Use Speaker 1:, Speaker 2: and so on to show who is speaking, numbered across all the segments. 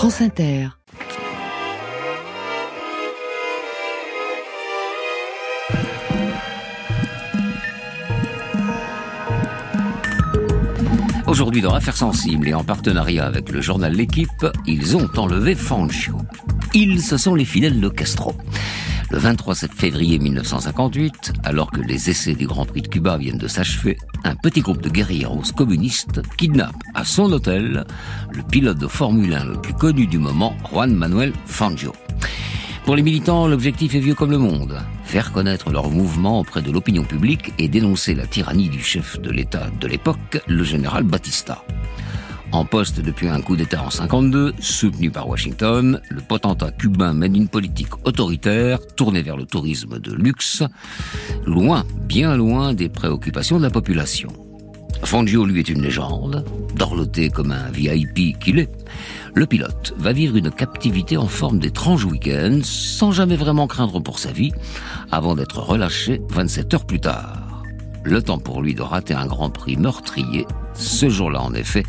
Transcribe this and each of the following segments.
Speaker 1: France Inter.
Speaker 2: Aujourd'hui, dans Affaires sensibles et en partenariat avec le journal L'équipe, ils ont enlevé Fangio. Ils, ce sont les fidèles de Castro. Le 23 février 1958, alors que les essais du Grand Prix de Cuba viennent de s'achever, un petit groupe de guerrieros communistes kidnappe à son hôtel le pilote de Formule 1 le plus connu du moment, Juan Manuel Fangio. Pour les militants, l'objectif est vieux comme le monde. Faire connaître leur mouvement auprès de l'opinion publique et dénoncer la tyrannie du chef de l'État de l'époque, le général Batista. En poste depuis un coup d'État en 52, soutenu par Washington, le potentat cubain mène une politique autoritaire tournée vers le tourisme de luxe, loin, bien loin des préoccupations de la population. Fangio, lui, est une légende, dorloté comme un VIP qu'il est. Le pilote va vivre une captivité en forme d'étrange week-end, sans jamais vraiment craindre pour sa vie, avant d'être relâché 27 heures plus tard. Le temps pour lui de rater un grand prix meurtrier. Ce jour-là, en effet,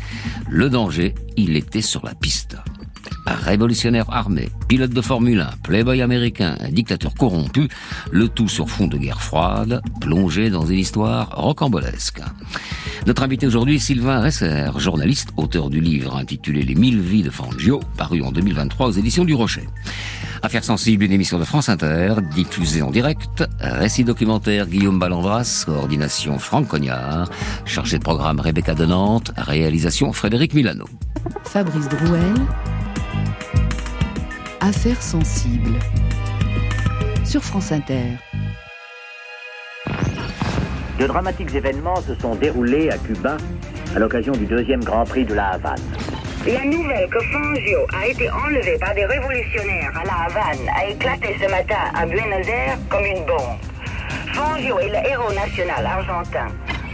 Speaker 2: le danger, il était sur la piste révolutionnaire armé, pilote de Formule 1, playboy américain, dictateur corrompu, le tout sur fond de guerre froide, plongé dans une histoire rocambolesque. Notre invité aujourd'hui, Sylvain Resser, journaliste, auteur du livre intitulé Les mille vies de Fangio, paru en 2023 aux éditions du Rocher. Affaires sensibles, une émission de France Inter, diffusée en direct, récit documentaire Guillaume Ballandras, coordination Franck Cognard, chargé de programme Rebecca de Nantes, réalisation Frédéric Milano.
Speaker 1: Fabrice Drouel, Affaires sensibles sur France Inter.
Speaker 3: De dramatiques événements se sont déroulés à Cuba à l'occasion du deuxième Grand Prix de la Havane.
Speaker 4: La nouvelle que Fangio a été enlevé par des révolutionnaires à la Havane a éclaté ce matin à Buenos Aires comme une bombe. Fangio est le héros national argentin.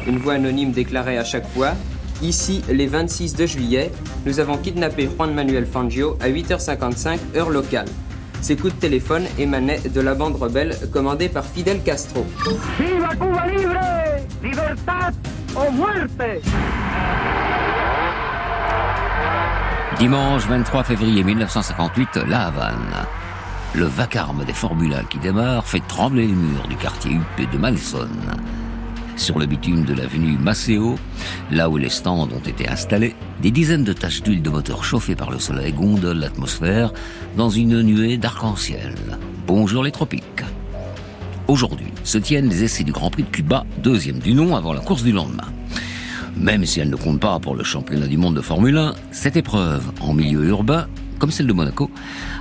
Speaker 5: Une voix anonyme déclarait à chaque fois Ici, les 26 de juillet, nous avons kidnappé Juan Manuel Fangio à 8h55 heure locale. Ces coups de téléphone émanaient de la bande rebelle commandée par Fidel Castro.
Speaker 6: Viva Cuba libre! Libertad o muerte!
Speaker 2: Dimanche 23 février 1958, La Havane. Le vacarme des formulas qui démarrent fait trembler les murs du quartier huppé de Malson. Sur le bitume de l'avenue Maceo, là où les stands ont été installés, des dizaines de taches d'huile de moteur chauffées par le soleil gondolent l'atmosphère dans une nuée d'arc-en-ciel. Bonjour les tropiques. Aujourd'hui se tiennent les essais du Grand Prix de Cuba, deuxième du nom avant la course du lendemain. Même si elle ne compte pas pour le championnat du monde de Formule 1, cette épreuve, en milieu urbain, comme celle de Monaco,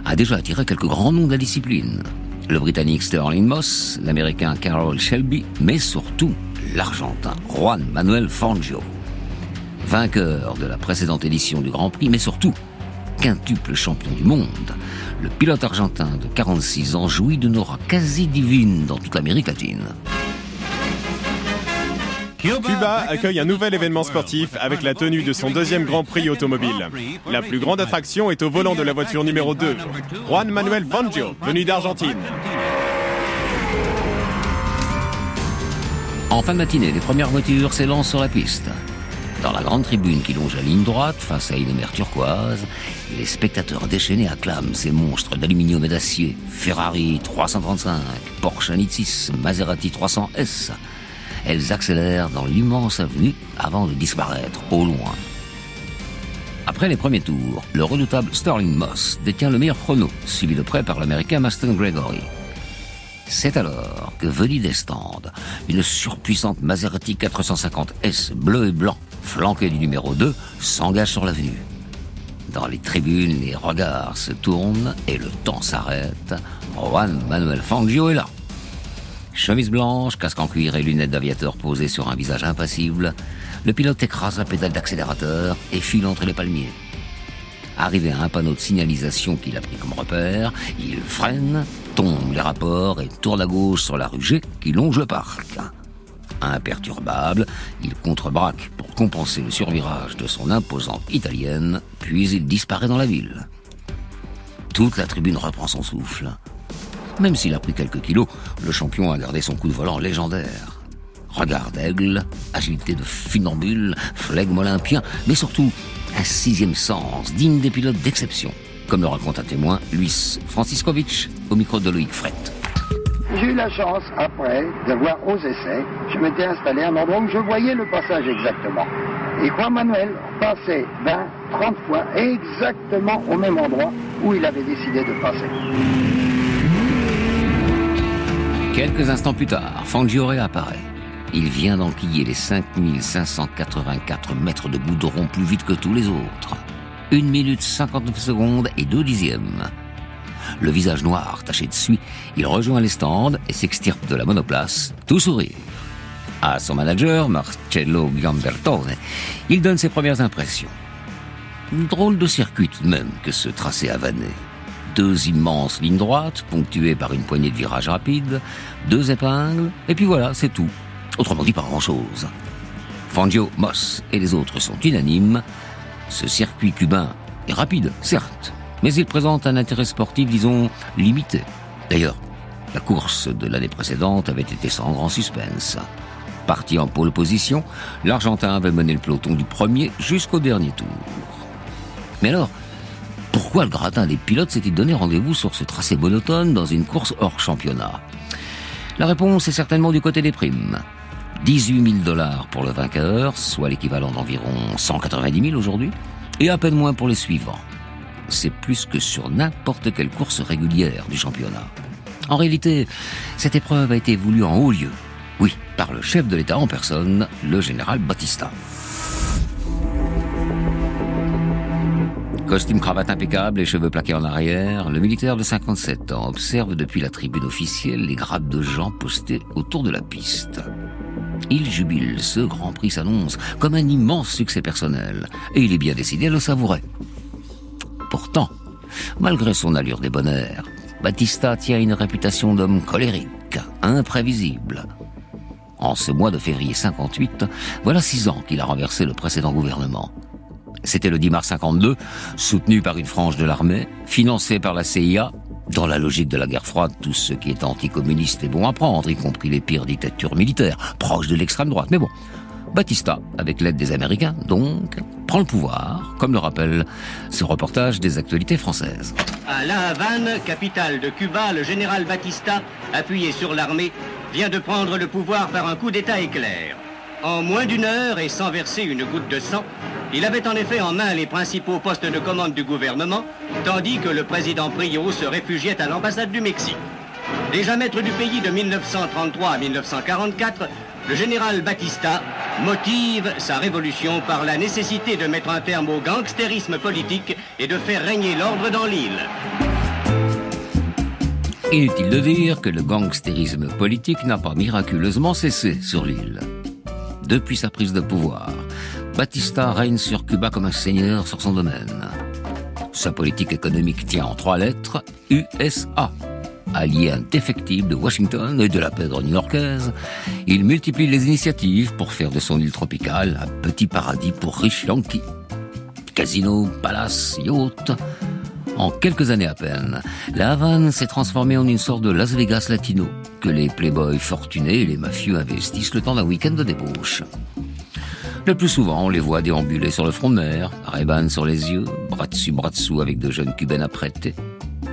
Speaker 2: a déjà attiré quelques grands noms de la discipline. Le Britannique Sterling Moss, l'Américain Carroll Shelby, mais surtout l'Argentin Juan Manuel Fangio. Vainqueur de la précédente édition du Grand Prix, mais surtout quintuple champion du monde, le pilote argentin de 46 ans jouit d'une aura quasi divine dans toute l'Amérique latine.
Speaker 7: Cuba accueille un nouvel événement sportif avec la tenue de son deuxième Grand Prix automobile. La plus grande attraction est au volant de la voiture numéro 2, Juan Manuel Fangio, venu d'Argentine.
Speaker 2: En fin de matinée, les premières voitures s'élancent sur la piste. Dans la grande tribune qui longe la ligne droite, face à une mer turquoise, les spectateurs déchaînés acclament ces monstres d'aluminium et d'acier. Ferrari 335, Porsche 996, Maserati 300S. Elles accélèrent dans l'immense avenue avant de disparaître au loin. Après les premiers tours, le redoutable Sterling Moss détient le meilleur chrono, suivi de près par l'américain Maston Gregory. C'est alors que venue des stands, une surpuissante Maserati 450S bleu et blanc, flanquée du numéro 2, s'engage sur l'avenue. Dans les tribunes, les regards se tournent et le temps s'arrête. Juan Manuel Fangio est là. Chemise blanche, casque en cuir et lunettes d'aviateur posées sur un visage impassible, le pilote écrase la pédale d'accélérateur et file entre les palmiers. Arrivé à un panneau de signalisation qu'il a pris comme repère, il freine, tombe les rapports et tourne à gauche sur la rue qui longe le parc. Imperturbable, il contrebraque pour compenser le survirage de son imposante italienne, puis il disparaît dans la ville. Toute la tribune reprend son souffle. Même s'il a pris quelques kilos, le champion a gardé son coup de volant légendaire. Regard d'aigle, agilité de funambule, flegme olympien, mais surtout un sixième sens, digne des pilotes d'exception, comme le raconte un témoin, Luis Franciscovitch, au micro de Loïc Frette.
Speaker 8: J'ai eu la chance, après, de voir aux essais, je m'étais installé à un endroit où je voyais le passage exactement. Et Juan Manuel passait 20, 30 fois exactement au même endroit où il avait décidé de passer.
Speaker 2: Quelques instants plus tard, Fangio réapparaît. Il vient d'enquiller les 5584 mètres de goudron plus vite que tous les autres. 1 minute 59 secondes et 2 dixièmes. Le visage noir taché de suie, il rejoint les stands et s'extirpe de la monoplace, tout sourire. À son manager, Marcello Gambertone, il donne ses premières impressions. Une drôle de circuit tout de même que ce tracé avané. Deux immenses lignes droites, ponctuées par une poignée de virages rapides, deux épingles, et puis voilà, c'est tout. Autrement dit, pas grand-chose. Fangio, Moss et les autres sont unanimes. Ce circuit cubain est rapide, certes, mais il présente un intérêt sportif, disons, limité. D'ailleurs, la course de l'année précédente avait été sans grand suspense. Parti en pole position, l'Argentin avait mené le peloton du premier jusqu'au dernier tour. Mais alors, pourquoi le gratin des pilotes s'est-il donné rendez-vous sur ce tracé monotone dans une course hors championnat? La réponse est certainement du côté des primes. 18 000 dollars pour le vainqueur, soit l'équivalent d'environ 190 000 aujourd'hui, et à peine moins pour les suivants. C'est plus que sur n'importe quelle course régulière du championnat. En réalité, cette épreuve a été voulue en haut lieu. Oui, par le chef de l'État en personne, le général Batista. Costume cravate impeccable et cheveux plaqués en arrière, le militaire de 57 ans observe depuis la tribune officielle les grappes de gens postés autour de la piste. Il jubile, ce Grand Prix s'annonce comme un immense succès personnel, et il est bien décidé à le savourer. Pourtant, malgré son allure débonnaire, Batista tient une réputation d'homme colérique, imprévisible. En ce mois de février 58, voilà six ans qu'il a renversé le précédent gouvernement. C'était le 10 mars 52, soutenu par une frange de l'armée, financé par la CIA. Dans la logique de la guerre froide, tout ce qui est anticommuniste est bon à prendre, y compris les pires dictatures militaires, proches de l'extrême droite. Mais bon, Batista, avec l'aide des Américains, donc, prend le pouvoir, comme le rappelle ce reportage des actualités françaises.
Speaker 9: À La Havane, capitale de Cuba, le général Batista, appuyé sur l'armée, vient de prendre le pouvoir par un coup d'État éclair. En moins d'une heure et sans verser une goutte de sang, il avait en effet en main les principaux postes de commande du gouvernement, tandis que le président Prio se réfugiait à l'ambassade du Mexique. Déjà maître du pays de 1933 à 1944, le général Batista motive sa révolution par la nécessité de mettre un terme au gangstérisme politique et de faire régner l'ordre dans l'île.
Speaker 2: Inutile de dire que le gangstérisme politique n'a pas miraculeusement cessé sur l'île. Depuis sa prise de pouvoir, Batista règne sur Cuba comme un seigneur sur son domaine. Sa politique économique tient en trois lettres USA. Allié indéfectible de Washington et de la pègre new-yorkaise, il multiplie les initiatives pour faire de son île tropicale un petit paradis pour riches Yankees. Casinos, palaces, yachts. En quelques années à peine, la Havane s'est transformée en une sorte de Las Vegas latino, que les playboys fortunés et les mafieux investissent le temps d'un week-end de débauche. Le plus souvent, on les voit déambuler sur le front de mer, Reban sur les yeux, bras dessus, bras dessous avec de jeunes cubaines apprêtées.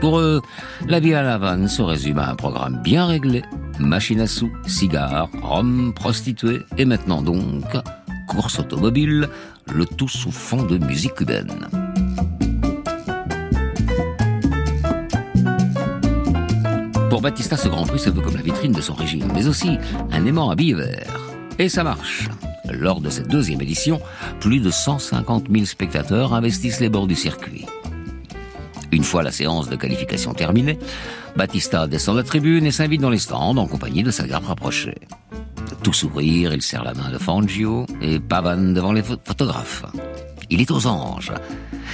Speaker 2: Pour eux, la vie à La Havane se résume à un programme bien réglé. Machine à sous, cigares, rhum, prostituées, et maintenant donc, course automobile, le tout sous fond de musique cubaine. Pour Batista, ce Grand Prix se veut comme la vitrine de son régime, mais aussi un aimant à billes verts. Et ça marche. Lors de cette deuxième édition, plus de 150 000 spectateurs investissent les bords du circuit. Une fois la séance de qualification terminée, Batista descend la tribune et s'invite dans les stands en compagnie de sa garde rapprochée. Tout sourire, il serre la main de Fangio et pavane devant les photographes. Il est aux anges.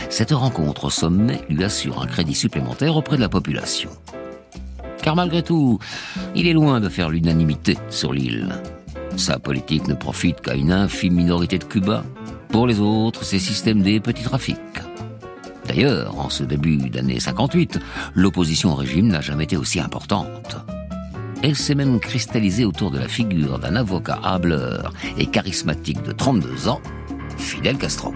Speaker 2: Cette rencontre au sommet lui assure un crédit supplémentaire auprès de la population. Car malgré tout, il est loin de faire l'unanimité sur l'île. Sa politique ne profite qu'à une infime minorité de Cuba. Pour les autres, c'est système des petits trafics. D'ailleurs, en ce début d'année 58, l'opposition au régime n'a jamais été aussi importante. Elle s'est même cristallisée autour de la figure d'un avocat hableur et charismatique de 32 ans, Fidel Castro.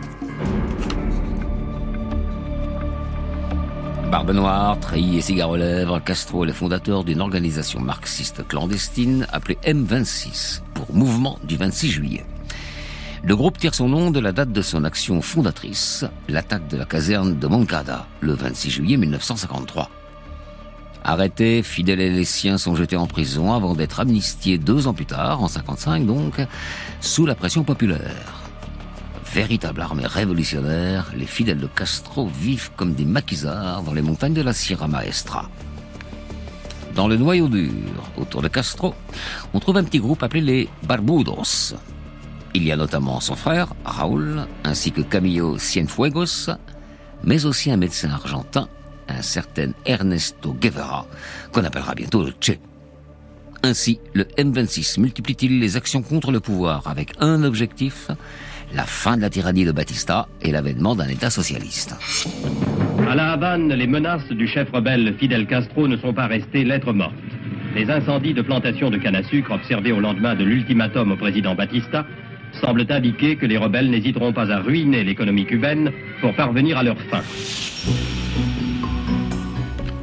Speaker 2: Barbe noire, treillis et cigare aux lèvres, Castro est le fondateur d'une organisation marxiste clandestine appelée M26, pour Mouvement du 26 juillet. Le groupe tire son nom de la date de son action fondatrice, l'attaque de la caserne de Moncada, le 26 juillet 1953. Arrêtés, Fidel et les siens sont jetés en prison avant d'être amnistiés deux ans plus tard, en 55 donc, sous la pression populaire. Véritable armée révolutionnaire, les fidèles de Castro vivent comme des maquisards dans les montagnes de la Sierra Maestra. Dans le noyau dur, autour de Castro, on trouve un petit groupe appelé les Barbudos. Il y a notamment son frère, Raúl, ainsi que Camillo Cienfuegos, mais aussi un médecin argentin un certain Ernesto Guevara, qu'on appellera bientôt le Che. Ainsi, le M26 multiplie-t-il les actions contre le pouvoir avec un objectif, la fin de la tyrannie de Batista et l'avènement d'un État socialiste.
Speaker 9: À La Havane, les menaces du chef rebelle Fidel Castro ne sont pas restées lettres mortes. Les incendies de plantations de canne à sucre observés au lendemain de l'ultimatum au président Batista semblent indiquer que les rebelles n'hésiteront pas à ruiner l'économie cubaine pour parvenir à leur fin.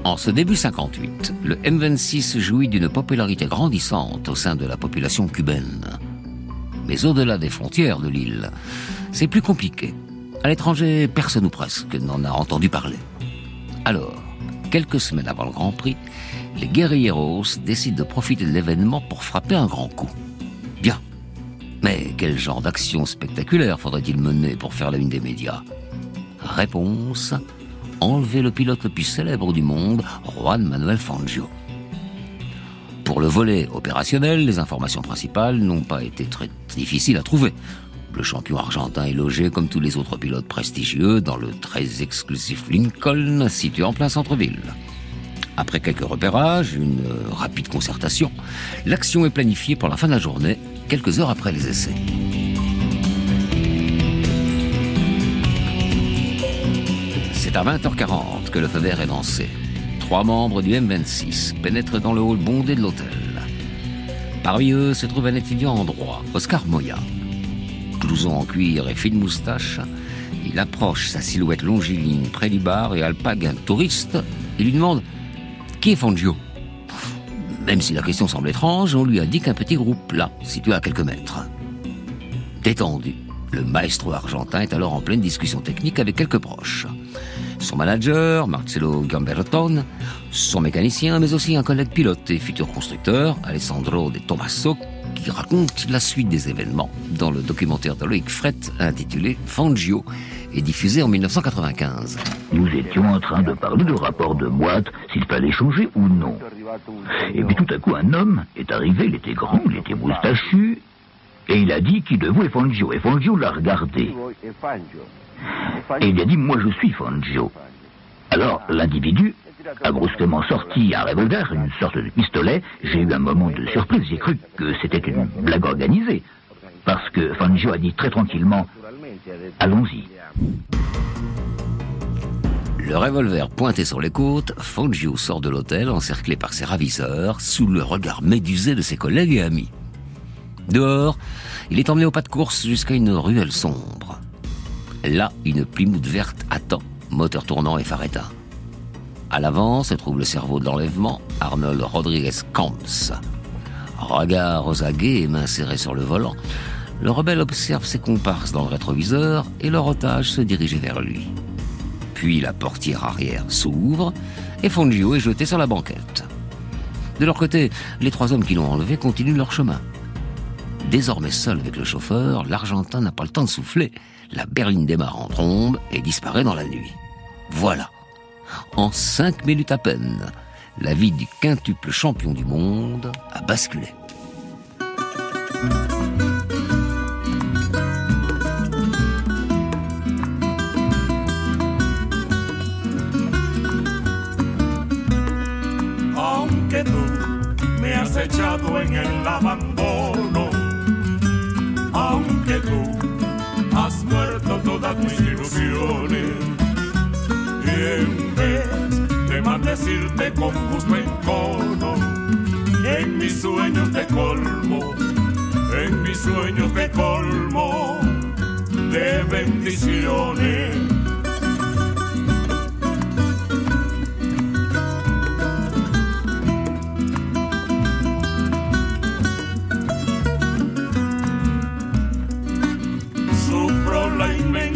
Speaker 2: En ce début 58, le M26 jouit d'une popularité grandissante au sein de la population cubaine. Mais au-delà des frontières de l'île, c'est plus compliqué. À l'étranger, personne ou presque n'en a entendu parler. Alors, quelques semaines avant le Grand Prix, les guerrilleros décident de profiter de l'événement pour frapper un grand coup. Bien. Mais quel genre d'action spectaculaire faudrait-il mener pour faire la une des médias? Réponse enlever le pilote le plus célèbre du monde, Juan Manuel Fangio. Pour le volet opérationnel, les informations principales n'ont pas été très difficiles à trouver. Le champion argentin est logé comme tous les autres pilotes prestigieux dans le très exclusif Lincoln situé en plein centre-ville. Après quelques repérages, une rapide concertation, l'action est planifiée pour la fin de la journée, quelques heures après les essais. C'est à 20h40 que le feu vert est lancé. Trois membres du M26 pénètrent dans le hall bondé de l'hôtel. Parmi eux se trouve un étudiant en droit, Oscar Moya. Blouson en cuir et fine moustache, il approche sa silhouette longiligne près du bar et alpague un touriste et lui demande Qui est Fangio? Même si la question semble étrange, on lui indique un petit groupe là, situé à quelques mètres. Détendu, le maestro argentin est alors en pleine discussion technique avec quelques proches son manager, Marcelo Gamberton, son mécanicien, mais aussi un collègue pilote et futur constructeur, Alessandro De Tomaso, qui raconte la suite des événements dans le documentaire de Loïc Fret intitulé Fangio et diffusé en 1995.
Speaker 10: Nous étions en train de parler de rapport de boîte, s'il fallait changer ou non. Et puis tout à coup, un homme est arrivé, il était grand, il était moustachu, et il a dit qui de vous est Fangio. Et Fangio l'a regardé. Et il a dit, moi je suis Fangio. Alors l'individu a brusquement sorti un revolver, une sorte de pistolet. J'ai eu un moment de surprise, j'ai cru que c'était une blague organisée. Parce que Fangio a dit très tranquillement, allons-y.
Speaker 2: Le revolver pointé sur les côtes, Fangio sort de l'hôtel encerclé par ses ravisseurs, sous le regard médusé de ses collègues et amis. Dehors, il est emmené au pas de course jusqu'à une ruelle sombre. Là, une Plymouth verte attend, moteur tournant et éteint. À l'avant se trouve le cerveau de l'enlèvement, Arnold Rodriguez Camps. Regard aux aguets et mains serrées sur le volant, le rebelle observe ses comparses dans le rétroviseur et leur otage se dirige vers lui. Puis la portière arrière s'ouvre et Fongio est jeté sur la banquette. De leur côté, les trois hommes qui l'ont enlevé continuent leur chemin. Désormais seul avec le chauffeur, l'Argentin n'a pas le temps de souffler. La berline démarre en trombe et disparaît dans la nuit. Voilà. En cinq minutes à peine, la vie du quintuple champion du monde a basculé.
Speaker 11: Tú has muerto todas mis ilusiones, y en vez de maldecirte con justo encono, en mis sueños de colmo, en mis sueños de colmo de bendiciones.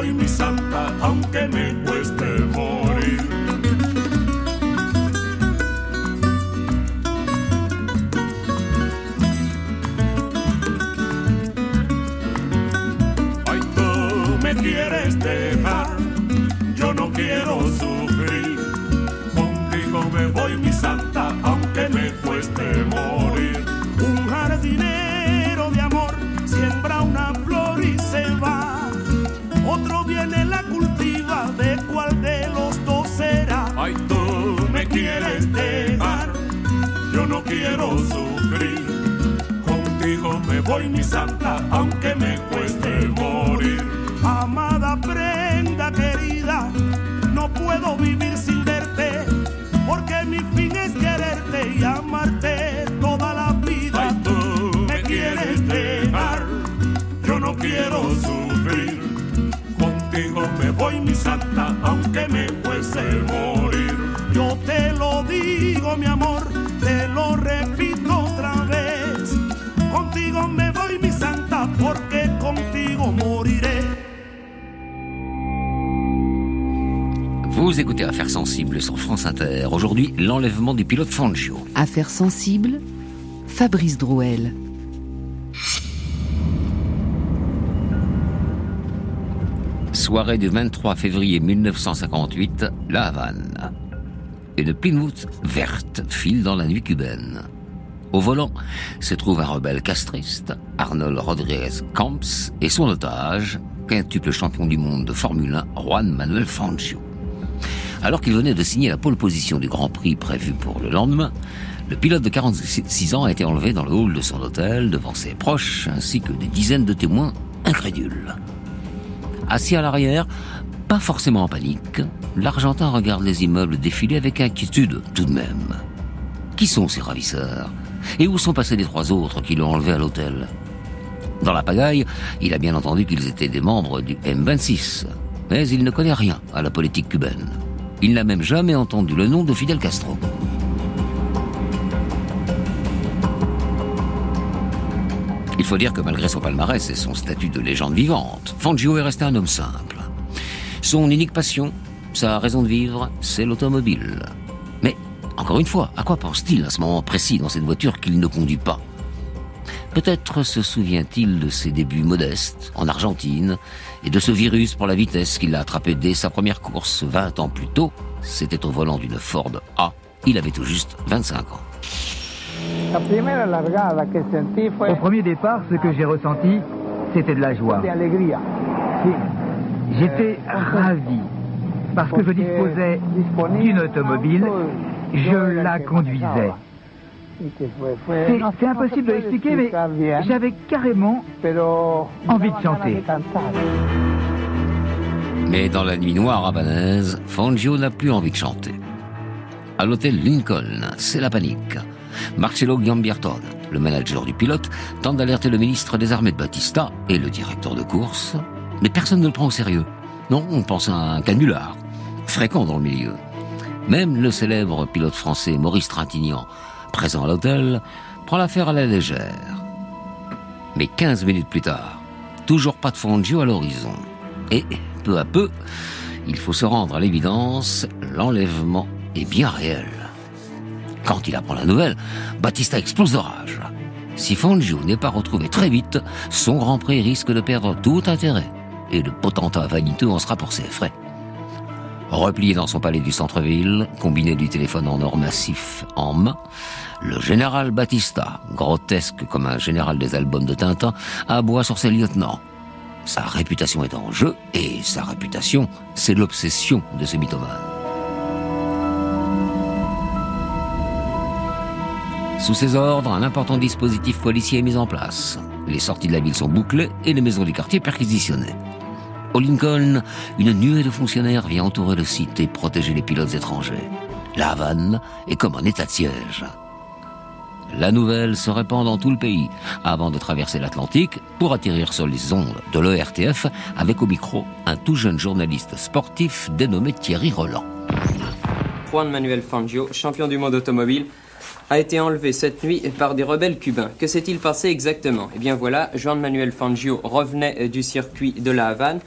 Speaker 11: Voy mi santa, aunque me cueste quiero sufrir. Contigo me voy mi santa, aunque me cueste morir. Amada prenda querida, no puedo vivir
Speaker 2: Vous écoutez Affaires sensibles sur France Inter. Aujourd'hui, l'enlèvement du pilote Fangio.
Speaker 1: Affaires sensibles, Fabrice Drouel.
Speaker 2: Soirée du 23 février 1958, La Havane. Une Plymouth verte file dans la nuit cubaine. Au volant se trouve un rebelle castriste, Arnold Rodriguez Camps, et son otage, quintuple champion du monde de Formule 1, Juan Manuel Fangio. Alors qu'il venait de signer la pole position du Grand Prix prévu pour le lendemain, le pilote de 46 ans a été enlevé dans le hall de son hôtel devant ses proches ainsi que des dizaines de témoins incrédules. Assis à l'arrière, pas forcément en panique, l'Argentin regarde les immeubles défiler avec inquiétude tout de même. Qui sont ces ravisseurs? Et où sont passés les trois autres qui l'ont enlevé à l'hôtel? Dans la pagaille, il a bien entendu qu'ils étaient des membres du M26, mais il ne connaît rien à la politique cubaine. Il n'a même jamais entendu le nom de Fidel Castro. Il faut dire que malgré son palmarès et son statut de légende vivante, Fangio est resté un homme simple. Son unique passion, sa raison de vivre, c'est l'automobile. Mais, encore une fois, à quoi pense-t-il à ce moment précis dans cette voiture qu'il ne conduit pas? Peut-être se souvient-il de ses débuts modestes en Argentine et de ce virus pour la vitesse qu'il a attrapé dès sa première course 20 ans plus tôt. C'était au volant d'une Ford A. Il avait tout juste 25 ans.
Speaker 12: Au premier départ, ce que j'ai ressenti, c'était de la joie. J'étais ravi parce que je disposais d'une automobile, je la conduisais. C'est impossible de l'expliquer, mais j'avais carrément envie de chanter.
Speaker 2: Mais dans la nuit noire havanaise, Fangio n'a plus envie de chanter. À l'hôtel Lincoln, c'est la panique. Marcello Gambierton, le manager du pilote, tente d'alerter le ministre des Armées de Batista et le directeur de course, mais personne ne le prend au sérieux. Non, on pense à un canular, fréquent dans le milieu. Même le célèbre pilote français Maurice Trintignant, présent à l'hôtel, prend l'affaire à la légère. Mais 15 minutes plus tard, toujours pas de Fangio à l'horizon. Et peu à peu, il faut se rendre à l'évidence, l'enlèvement est bien réel. Quand il apprend la nouvelle, Batista explose de rage. Si Fangio n'est pas retrouvé très vite, son Grand Prix risque de perdre tout intérêt. Et le potentat vaniteux en sera pour ses frais. Replié dans son palais du centre-ville, combiné du téléphone en or massif en main, le général Batista, grotesque comme un général des albums de Tintin, aboie sur ses lieutenants. Sa réputation est en jeu, et sa réputation, c'est l'obsession de ce mythomane. Sous ses ordres, un important dispositif policier est mis en place. Les sorties de la ville sont bouclées et les maisons du quartier perquisitionnées. Au Lincoln, une nuée de fonctionnaires vient entourer le site et protéger les pilotes étrangers. La Havane est comme un état de siège. La nouvelle se répand dans tout le pays avant de traverser l'Atlantique pour atterrir sur les ondes de l'ERTF avec au micro un tout jeune journaliste sportif dénommé Thierry Roland.
Speaker 5: Juan Manuel Fangio, champion du monde automobile, a été enlevé cette nuit par des rebelles cubains. Que s'est-il passé exactement? Eh bien voilà, Juan Manuel Fangio revenait du circuit de la Havane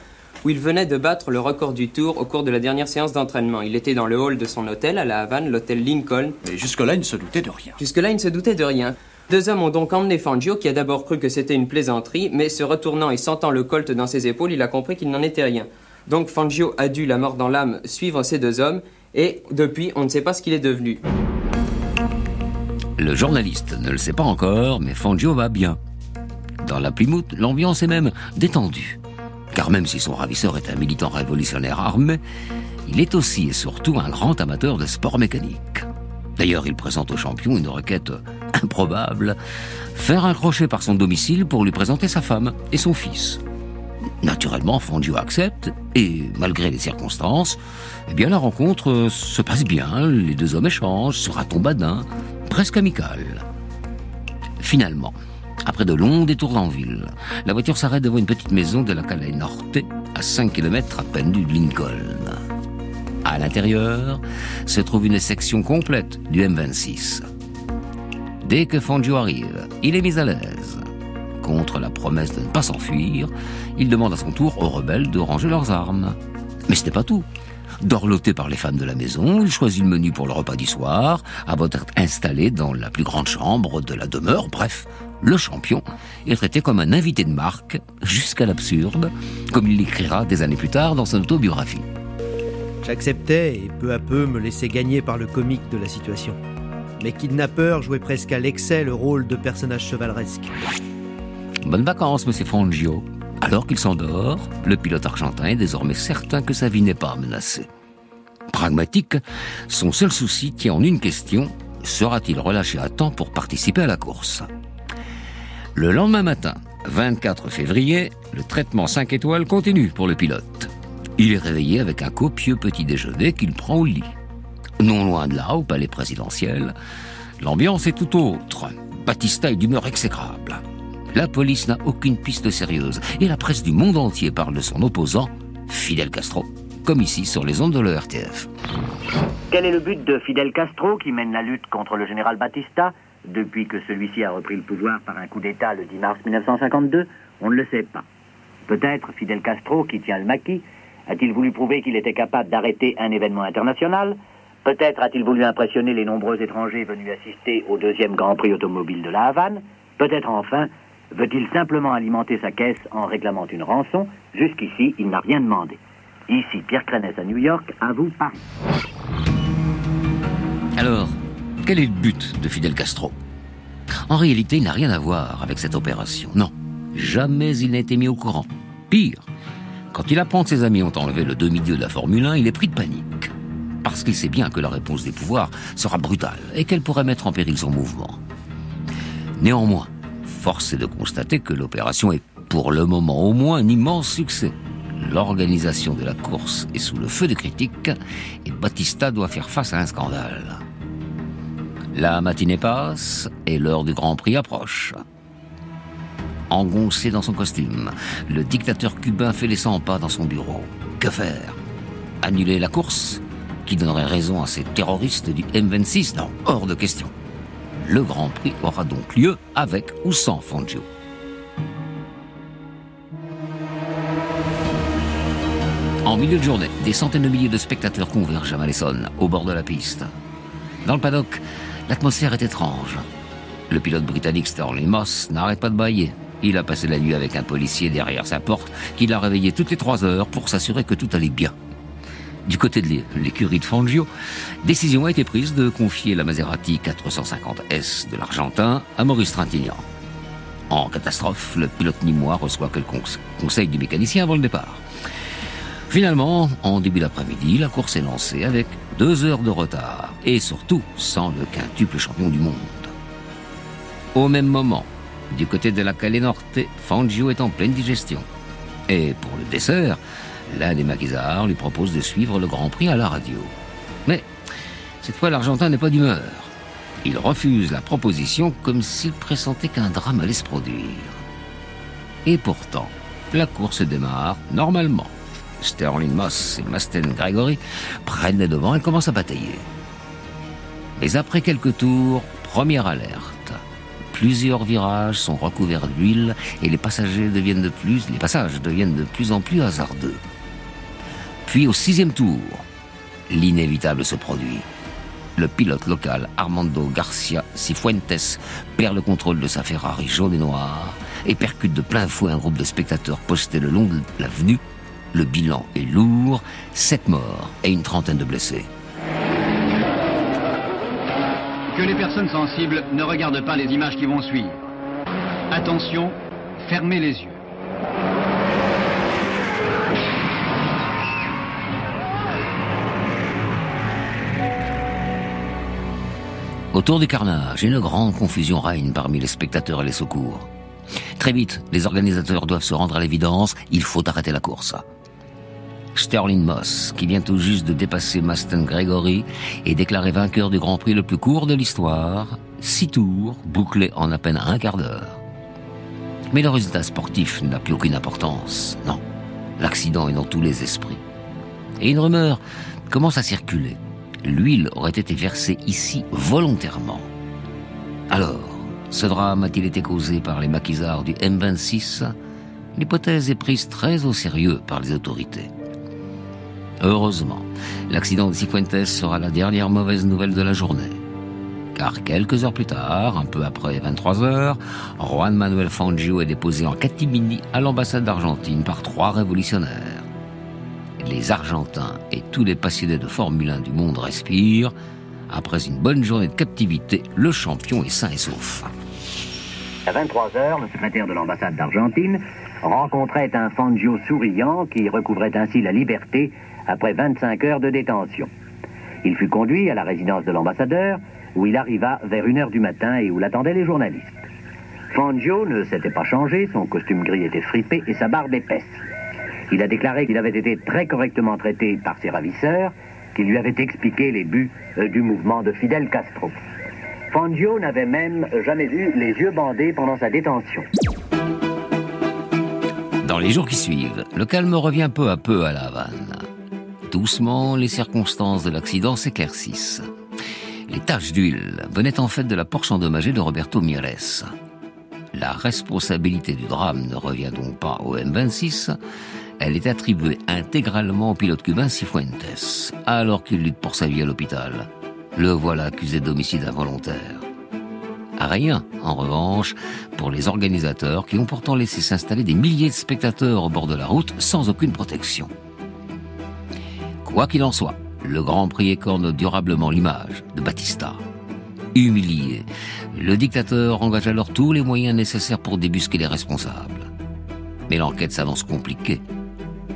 Speaker 5: où il venait de battre le record du tour au cours de la dernière séance d'entraînement. Il était dans le hall de son hôtel à La Havane, l'hôtel Lincoln.
Speaker 13: Mais jusque-là, il ne se doutait de rien.
Speaker 5: Jusque-là, il ne se doutait de rien. Deux hommes ont donc emmené Fangio, qui a d'abord cru que c'était une plaisanterie, mais se retournant et sentant le colt dans ses épaules, il a compris qu'il n'en était rien. Donc Fangio a dû, la mort dans l'âme, suivre ces deux hommes, et depuis, on ne sait pas ce qu'il est devenu.
Speaker 2: Le journaliste ne le sait pas encore, mais Fangio va bien. Dans la Plymouth, l'ambiance est même détendue car même si son ravisseur est un militant révolutionnaire armé, il est aussi et surtout un grand amateur de sport mécanique. D'ailleurs, il présente au champion une requête improbable, faire un crochet par son domicile pour lui présenter sa femme et son fils. Naturellement, Fangio accepte, et malgré les circonstances, eh la rencontre se passe bien, les deux hommes échangent sur un ton badin, presque amical. Finalement, après de longs détours en ville, la voiture s'arrête devant une petite maison de la Calais Norte, à 5 km à peine du Lincoln. À l'intérieur se trouve une section complète du M26. Dès que Fangio arrive, il est mis à l'aise. Contre la promesse de ne pas s'enfuir, il demande à son tour aux rebelles de ranger leurs armes. Mais ce n'est pas tout. Dorloté par les femmes de la maison, il choisit le menu pour le repas du soir, avant d'être installé dans la plus grande chambre de la demeure. Bref, le champion est traité comme un invité de marque, jusqu'à l'absurde, comme il l'écrira des années plus tard dans son autobiographie.
Speaker 14: J'acceptais et peu à peu me laissais gagner par le comique de la situation. Mes kidnappeurs jouaient presque à l'excès le rôle de personnage chevaleresque.
Speaker 2: Bonnes vacances, monsieur Fangio. Alors qu'il s'endort, le pilote argentin est désormais certain que sa vie n'est pas menacée. Pragmatique, son seul souci tient en une question sera-t-il relâché à temps pour participer à la course? Le lendemain matin, 24 février, le traitement 5 étoiles continue pour le pilote. Il est réveillé avec un copieux petit déjeuner qu'il prend au lit. Non loin de là, au palais présidentiel, l'ambiance est tout autre. Batista est d'humeur exécrable. La police n'a aucune piste sérieuse et la presse du monde entier parle de son opposant, Fidel Castro, comme ici sur les ondes de l'ERTF.
Speaker 3: Quel est le but de Fidel Castro qui mène la lutte contre le général Batista? Depuis que celui-ci a repris le pouvoir par un coup d'État le 10 mars 1952 On ne le sait pas. Peut-être Fidel Castro, qui tient le maquis, a-t-il voulu prouver qu'il était capable d'arrêter un événement international? Peut-être a-t-il voulu impressionner les nombreux étrangers venus assister au deuxième Grand Prix automobile de la Havane? Peut-être enfin veut-il simplement alimenter sa caisse en réclamant une rançon? Jusqu'ici, il n'a rien demandé. Ici, Pierre Cranès à New York, à vous Paris.
Speaker 2: Alors, quel est le but de Fidel Castro? En réalité, il n'a rien à voir avec cette opération. Non, jamais il n'a été mis au courant. Pire, quand il apprend que ses amis ont enlevé le demi-dieu de la Formule 1, il est pris de panique. Parce qu'il sait bien que la réponse des pouvoirs sera brutale et qu'elle pourrait mettre en péril son mouvement. Néanmoins, force est de constater que l'opération est pour le moment au moins un immense succès. L'organisation de la course est sous le feu des critiques et Batista doit faire face à un scandale. La matinée passe et l'heure du Grand Prix approche. Engoncé dans son costume, le dictateur cubain fait les 100 pas dans son bureau. Que faire? Annuler la course? Qui donnerait raison à ces terroristes du M26 Non, hors de question. Le Grand Prix aura donc lieu avec ou sans Fangio. En milieu de journée, des centaines de milliers de spectateurs convergent à Malesson, au bord de la piste. Dans le paddock, L'atmosphère est étrange. Le pilote britannique Sterling Moss n'arrête pas de bailler. Il a passé la nuit avec un policier derrière sa porte qui l'a réveillé toutes les trois heures pour s'assurer que tout allait bien. Du côté de l'écurie de Fangio, décision a été prise de confier la Maserati 450S de l'Argentin à Maurice Trintignant. En catastrophe, le pilote nîmois reçoit quelques conseils du mécanicien avant le départ. Finalement, en début d'après-midi, la course est lancée avec deux heures de retard et surtout sans le quintuple champion du monde. Au même moment, du côté de la Calais Norte, Fangio est en pleine digestion. Et pour le dessert, l'un des maquisards lui propose de suivre le Grand Prix à la radio. Mais cette fois, l'Argentin n'est pas d'humeur. Il refuse la proposition comme s'il pressentait qu'un drame allait se produire. Et pourtant, la course démarre normalement. Sterling Moss et Masten Gregory prennent les devants et commencent à batailler. Mais après quelques tours, première alerte. Plusieurs virages sont recouverts d'huile et les passagers deviennent de plus, les passages deviennent de plus en plus hasardeux. Puis au sixième tour, l'inévitable se produit. Le pilote local Armando Garcia Cifuentes perd le contrôle de sa Ferrari jaune et noire et percute de plein fouet un groupe de spectateurs postés le long de l'avenue. Le bilan est lourd, sept morts et une trentaine de blessés.
Speaker 9: Que les personnes sensibles ne regardent pas les images qui vont suivre. Attention, fermez les yeux.
Speaker 2: Autour du carnage, une grande confusion règne parmi les spectateurs et les secours. Très vite, les organisateurs doivent se rendre à l'évidence, il faut arrêter la course. Sterling Moss, qui vient tout juste de dépasser Maston Gregory, est déclaré vainqueur du Grand Prix le plus court de l'histoire, six tours, bouclés en à peine un quart d'heure. Mais le résultat sportif n'a plus aucune importance, non. L'accident est dans tous les esprits. Et une rumeur commence à circuler. L'huile aurait été versée ici volontairement. Alors, ce drame a-t-il été causé par les maquisards du M26 L'hypothèse est prise très au sérieux par les autorités. Heureusement, l'accident de Cifuentes sera la dernière mauvaise nouvelle de la journée. Car quelques heures plus tard, un peu après 23 heures, Juan Manuel Fangio est déposé en catimini à l'ambassade d'Argentine par trois révolutionnaires. Les Argentins et tous les passionnés de Formule 1 du monde respirent. Après une bonne journée de captivité, le champion est sain et sauf.
Speaker 3: À 23 heures, le secrétaire de l'ambassade d'Argentine rencontrait un Fangio souriant qui recouvrait ainsi la liberté après 25 heures de détention. Il fut conduit à la résidence de l'ambassadeur, où il arriva vers 1 heure du matin et où l'attendaient les journalistes. Fangio ne s'était pas changé, son costume gris était fripé et sa barbe épaisse. Il a déclaré qu'il avait été très correctement traité par ses ravisseurs, qui lui avaient expliqué les buts euh, du mouvement de Fidel Castro. Fangio n'avait même jamais vu les yeux bandés pendant sa détention.
Speaker 2: Dans les jours qui suivent, le calme revient peu à peu à La Havane. Doucement, les circonstances de l'accident s'éclaircissent. Les taches d'huile venaient en fait de la Porsche endommagée de Roberto Mieres. La responsabilité du drame ne revient donc pas au M26, elle est attribuée intégralement au pilote cubain Cifuentes, alors qu'il lutte pour sa vie à l'hôpital. Le voilà accusé d'homicide involontaire. Rien, en revanche, pour les organisateurs qui ont pourtant laissé s'installer des milliers de spectateurs au bord de la route sans aucune protection. Quoi qu'il en soit, le Grand Prix écorne durablement l'image de Batista. Humilié, le dictateur engage alors tous les moyens nécessaires pour débusquer les responsables. Mais l'enquête s'annonce compliquée.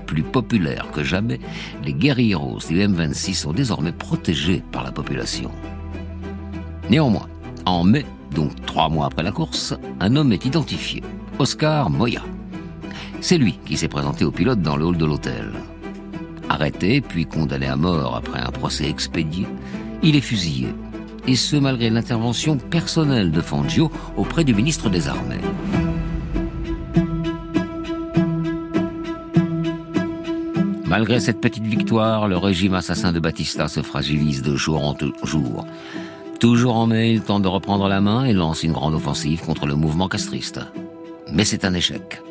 Speaker 2: Plus populaire que jamais, les guerrieros du M26 sont désormais protégés par la population. Néanmoins, en mai, donc trois mois après la course, un homme est identifié, Oscar Moya. C'est lui qui s'est présenté au pilote dans le hall de l'hôtel. Arrêté puis condamné à mort après un procès expédié, il est fusillé. Et ce malgré l'intervention personnelle de Fangio auprès du ministre des Armées. Malgré cette petite victoire, le régime assassin de Batista se fragilise de jour en jour. Toujours en mai, il tente de reprendre la main et lance une grande offensive contre le mouvement castriste. Mais c'est un échec.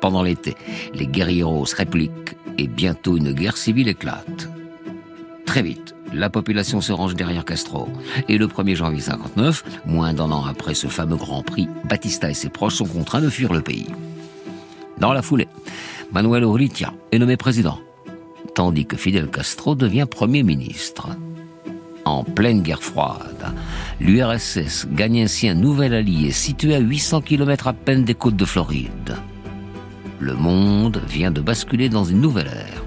Speaker 2: Pendant l'été, les guerrieros répliquent et bientôt une guerre civile éclate. Très vite, la population se range derrière Castro. Et le 1er janvier 59, moins d'un an après ce fameux Grand Prix, Batista et ses proches sont contraints de fuir le pays. Dans la foulée, Manuel Urrutia est nommé président, tandis que Fidel Castro devient Premier ministre. En pleine guerre froide, l'URSS gagne ainsi un nouvel allié situé à 800 km à peine des côtes de Floride. Le monde vient de basculer dans une nouvelle ère.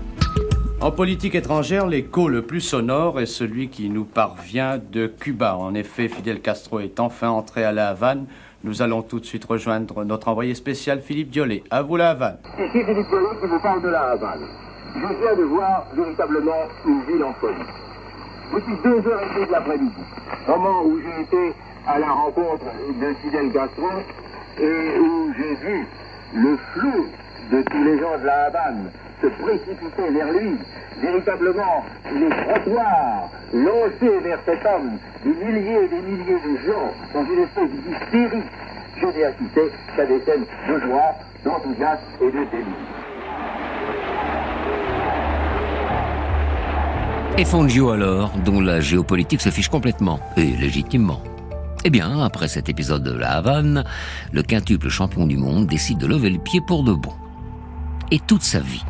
Speaker 13: En politique étrangère, l'écho le plus sonore est celui qui nous parvient de Cuba. En effet, Fidel Castro est enfin entré à La Havane. Nous allons tout de suite rejoindre notre envoyé spécial Philippe Diollet. À vous La Havane.
Speaker 15: Ici Philippe Diollet qui vous parle de La Havane. Je viens de voir véritablement une ville en folie. Depuis deux heures et demie de l'après-midi, moment où j'ai été à la rencontre de Fidel Castro et où j'ai vu le flou de tous les gens de la Havane se précipiter vers lui, véritablement les trottoirs lancés vers cet homme, des milliers et des milliers de gens dans une espèce d'hystérie. Je n'ai assisté qu'à des scènes de joie, d'enthousiasme et de délice.
Speaker 2: Et Fangio alors, dont la géopolitique se fiche complètement, et légitimement. Eh bien, après cet épisode de la Havane, le quintuple champion du monde décide de lever le pied pour de bon. Et toute sa vie,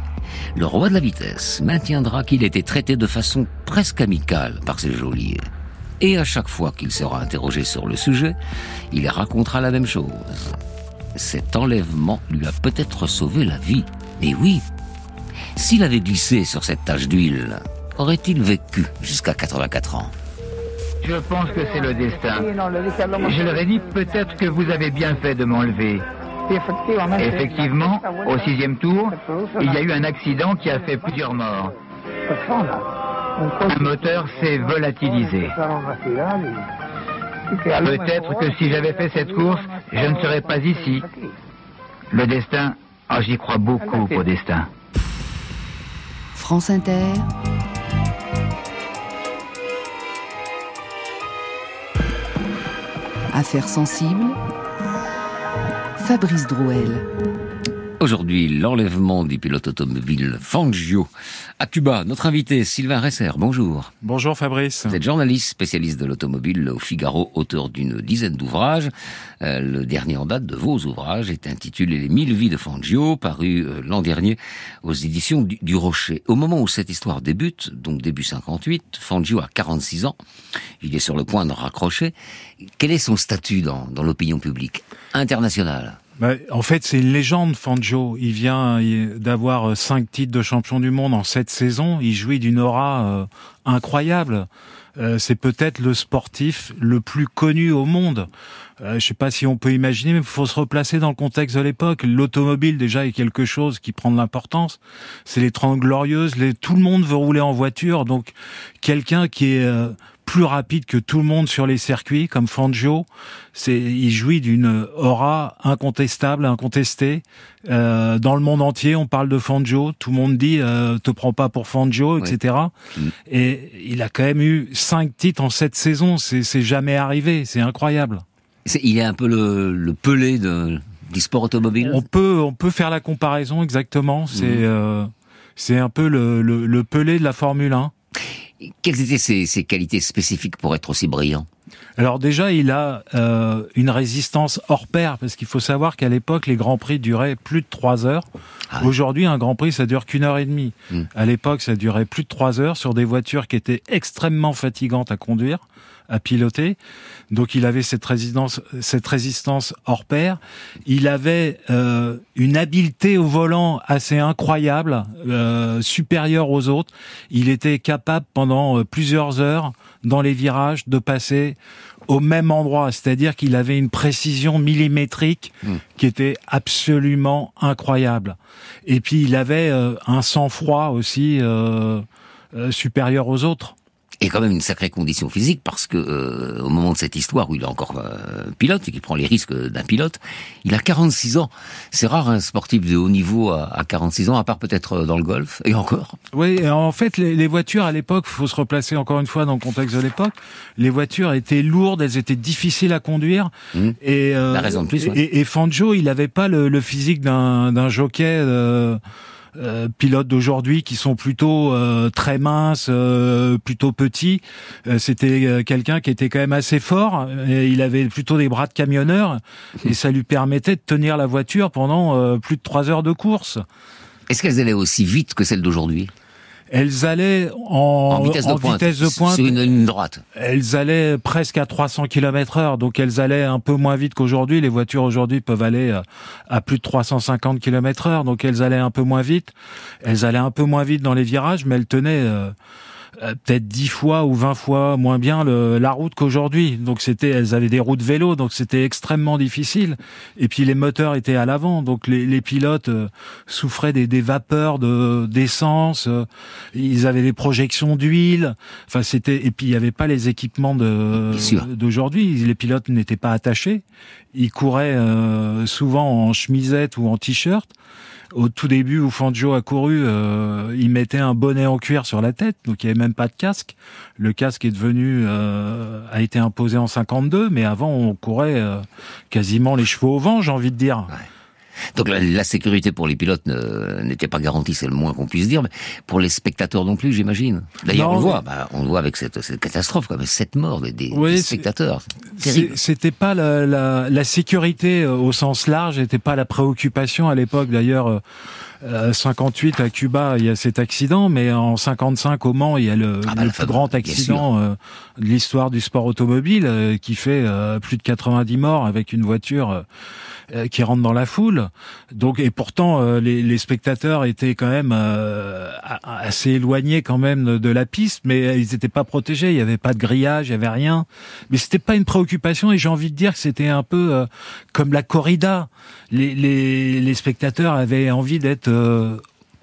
Speaker 2: le roi de la vitesse maintiendra qu'il était traité de façon presque amicale par ses geôliers. Et à chaque fois qu'il sera interrogé sur le sujet, il racontera la même chose. Cet enlèvement lui a peut-être sauvé la vie. Et oui, s'il avait glissé sur cette tache d'huile, aurait-il vécu jusqu'à 84 ans?
Speaker 10: Je pense que c'est le destin. Je leur ai dit peut-être que vous avez bien fait de m'enlever. Effectivement, au sixième tour, il y a eu un accident qui a fait plusieurs morts. Un moteur s'est volatilisé. Peut-être que si j'avais fait cette course, je ne serais pas ici. Le destin, ah, j'y crois beaucoup au destin.
Speaker 1: France Inter. Affaires sensibles. Fabrice Drouel.
Speaker 2: Aujourd'hui, l'enlèvement du pilote automobile Fangio à Cuba. Notre invité, Sylvain Resser, bonjour.
Speaker 16: Bonjour Fabrice.
Speaker 2: Vous êtes journaliste spécialiste de l'automobile au Figaro, auteur d'une dizaine d'ouvrages. Euh, le dernier en date de vos ouvrages est intitulé Les mille vies de Fangio, paru euh, l'an dernier aux éditions du, du, Rocher. Au moment où cette histoire débute, donc début 58, Fangio a 46 ans. Il est sur le point de raccrocher. Quel est son statut dans, dans l'opinion publique internationale?
Speaker 16: Bah, en fait, c'est une légende, Fangio. Il vient d'avoir cinq titres de champion du monde en sept saisons. Il jouit d'une aura euh, incroyable. Euh, c'est peut-être le sportif le plus connu au monde. Euh, je sais pas si on peut imaginer, mais il faut se replacer dans le contexte de l'époque. L'automobile déjà est quelque chose qui prend de l'importance. C'est les Trente Glorieuses. Les... Tout le monde veut rouler en voiture, donc quelqu'un qui est euh, plus rapide que tout le monde sur les circuits, comme Fangio. C'est, il jouit d'une aura incontestable, incontestée. Euh, dans le monde entier, on parle de Fangio. Tout le monde dit, euh, te prends pas pour Fangio, etc.
Speaker 2: Mm.
Speaker 16: Et il a quand même eu cinq titres en sept saisons. C'est, c'est jamais arrivé. C'est incroyable.
Speaker 2: C'est, il est un peu le, le pelé de, du sport automobile.
Speaker 16: On peut, on peut faire la comparaison exactement. C'est,
Speaker 2: Mm.
Speaker 16: euh, c'est un peu le, le, le pelé de la Formule 1.
Speaker 2: Quelles étaient ses, ses qualités spécifiques pour être aussi brillant?
Speaker 16: Alors déjà, il a euh, une résistance hors pair, parce qu'il faut savoir qu'à l'époque, les Grands Prix duraient plus de trois heures.
Speaker 2: Ah.
Speaker 16: Aujourd'hui, un Grand Prix, ça dure qu'une heure et demie.
Speaker 2: Mm.
Speaker 16: À l'époque, ça durait plus de trois heures sur des voitures qui étaient extrêmement fatigantes à conduire, à piloter. Donc, il avait cette résistance, cette résistance hors pair. Il avait euh, une habileté au volant assez incroyable, euh, supérieure aux autres. Il était capable pendant euh, plusieurs heures dans les virages de passer au même endroit, c'est-à-dire qu'il avait une précision millimétrique
Speaker 2: Mm.
Speaker 16: qui était absolument incroyable. Et puis il avait euh, un sang-froid aussi euh, euh, supérieur aux autres.
Speaker 2: Et quand même une sacrée condition physique parce que euh, au moment de cette histoire où il est encore euh, pilote et qu'il prend les risques d'un pilote, il a 46 ans. C'est rare un sportif de haut niveau à, à 46 ans, à part peut-être euh, dans le golf et encore.
Speaker 16: Oui, et en fait, les, les voitures à l'époque, faut se replacer encore une fois dans le contexte de l'époque. Les voitures étaient lourdes, elles étaient difficiles à conduire.
Speaker 2: Mmh.
Speaker 16: Et euh,
Speaker 2: La raison de plus, ouais.
Speaker 16: Et, et Fangio, il avait pas le, le physique d'un d'un jockey. Euh, pilotes d'aujourd'hui qui sont plutôt euh, très minces, euh, plutôt petits. Euh, C'était quelqu'un qui était quand même assez fort. Et il avait plutôt des bras de camionneur et ça lui permettait de tenir la voiture pendant euh, plus de trois heures de course.
Speaker 2: Est-ce qu'elles allaient aussi vite que celles d'aujourd'hui?
Speaker 16: Elles allaient en,
Speaker 2: En vitesse de
Speaker 16: en
Speaker 2: pointe,
Speaker 16: vitesse de pointe.
Speaker 2: sur une ligne droite.
Speaker 16: Elles allaient presque à 300 km heure, donc elles allaient un peu moins vite qu'aujourd'hui. Les voitures aujourd'hui peuvent aller euh, à plus de 350 km heure, donc elles allaient un peu moins vite. Elles allaient un peu moins vite dans les virages, mais elles tenaient euh, peut-être 10 fois ou 20 fois moins bien le- la route qu'aujourd'hui. Donc c'était, elles avaient des routes vélo, donc c'était extrêmement difficile. Et puis les moteurs étaient à l'avant, donc les, les pilotes euh, souffraient des, des vapeurs de d'essence. euh, ils avaient des projections d'huile. Enfin c'était, et puis il n'y avait pas les équipements de d'aujourd'hui. Les pilotes n'étaient pas attachés. Ils couraient euh, souvent en chemisette ou en t-shirt. Au tout début où Fangio a couru, euh, il mettait un bonnet en cuir sur la tête, donc il n'y avait même pas de casque. Le casque est devenu euh, a été imposé en 52, mais avant on courait euh, quasiment les chevaux au vent, j'ai envie de dire.
Speaker 2: Donc la, la sécurité pour les pilotes ne- n'était pas garantie, c'est le moins qu'on puisse dire, mais pour les spectateurs non plus, j'imagine. D'ailleurs, on le voit, bah, on le voit avec cette, cette catastrophe, quoi, mais sept morts des, des-
Speaker 16: Oui,
Speaker 2: des spectateurs.
Speaker 16: C'était pas la, la, la sécurité euh, au sens large, n'était pas la préoccupation à l'époque. D'ailleurs, euh, euh, 58 à Cuba, il y a cet accident, mais en 55 au Mans, il y a le,
Speaker 2: Ah bah,
Speaker 16: le plus grand accident euh, de l'histoire du sport automobile, euh, qui fait euh, plus de 90 morts avec une voiture. Euh, qui rentre dans la foule. Donc et pourtant euh, les, les spectateurs étaient quand même euh, assez éloignés quand même de, la piste, mais ils n'étaient pas protégés. Il n'y avait pas de grillage, il y avait rien. Mais c'était pas une préoccupation et j'ai envie de dire que c'était un peu euh, comme la corrida. Les, les, les spectateurs avaient envie d'être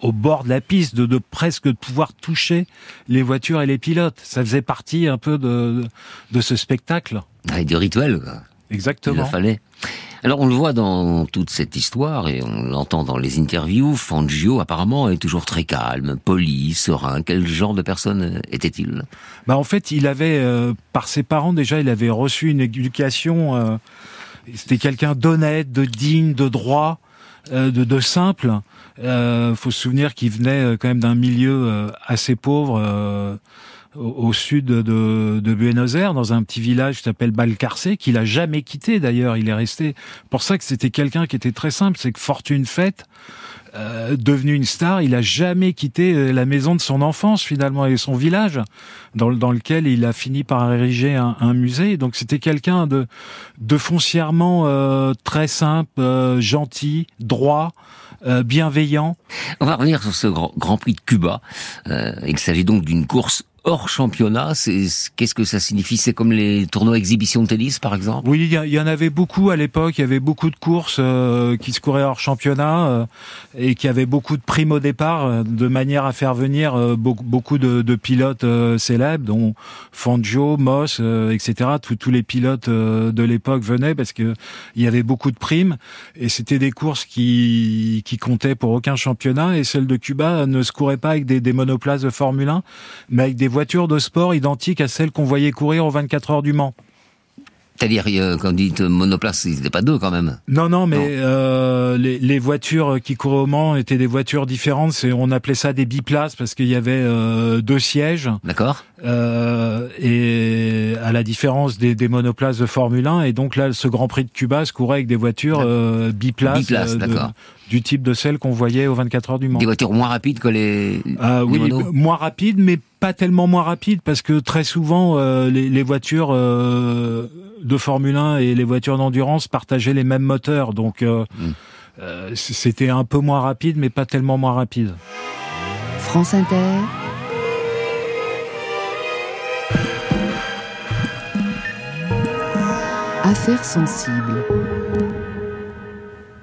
Speaker 16: au bord de la piste, de, de presque pouvoir toucher les voitures et les pilotes. Ça faisait partie un peu de, de ce spectacle.
Speaker 2: Et du rituel, quoi.
Speaker 16: Exactement.
Speaker 2: Il le fallait. Alors on le voit dans toute cette histoire et on l'entend dans les interviews, Fangio apparemment est toujours très calme, poli, serein. Quel genre de personne était-il?
Speaker 16: Bah en fait, il avait euh, par ses parents déjà, il avait reçu une éducation. euh, C'était quelqu'un d'honnête, de digne, de droit, euh, de, de simple. Euh, faut se souvenir qu'il venait euh, quand même d'un milieu euh, assez pauvre. Au, sud de, de Buenos Aires, dans un petit village qui s'appelle Balcarce, qu'il a jamais quitté d'ailleurs. Il est resté. Pour ça que c'était quelqu'un qui était très simple. C'est que fortune faite, euh, devenu une star, il a jamais quitté euh, la maison de son enfance finalement et son village dans, dans lequel il a fini par ériger un, un musée. Donc c'était quelqu'un de, de foncièrement euh, très simple, euh, gentil, droit, euh, bienveillant.
Speaker 2: On va revenir sur ce grand, Grand Prix de Cuba. Euh, il s'agit donc d'une course hors championnat. Qu'est-ce que ça signifie? C'est comme les tournois exhibition de tennis, par exemple?
Speaker 16: Oui, il y, en avait beaucoup à l'époque. Il y avait beaucoup de courses euh, qui se couraient hors championnat euh, et qui avaient beaucoup de primes au départ, euh, de manière à faire venir beaucoup, de, pilotes célèbres, dont Fangio, Moss, etc. Tous- les pilotes de l'époque venaient parce que il y avait beaucoup de primes et c'était des courses qui qui comptaient pour aucun championnat. Et celle de Cuba ne se courait pas avec des, des monoplaces de Formule 1, mais avec des voitures de sport identiques à celles qu'on voyait courir aux 24 heures du Mans.
Speaker 2: C'est-à-dire, euh, quand on dit euh, monoplace, ils n'étaient pas deux quand même.
Speaker 16: Non, non, mais Euh, les, les voitures qui couraient au Mans étaient des voitures différentes. On appelait ça des biplaces parce qu'il y avait euh, deux sièges.
Speaker 2: D'accord.
Speaker 16: Euh, et à la différence des, des monoplaces de Formule 1, et donc là, ce Grand Prix de Cuba se courait avec des voitures biplaces,
Speaker 2: Biplaces,
Speaker 16: euh, de-
Speaker 2: d'accord.
Speaker 16: Du type de celles qu'on voyait aux 24 heures du Mans.
Speaker 2: Des voitures moins rapides que les,
Speaker 16: Ah
Speaker 2: les
Speaker 16: oui,
Speaker 2: monos
Speaker 16: moins rapide, mais pas tellement moins rapide parce que très souvent euh, les, les voitures euh, de Formule 1 et les voitures d'endurance partageaient les mêmes moteurs, donc euh,
Speaker 2: Hmm.
Speaker 16: euh, c'était un peu moins rapide, mais pas tellement moins rapide.
Speaker 1: France Inter, Affaires sensibles.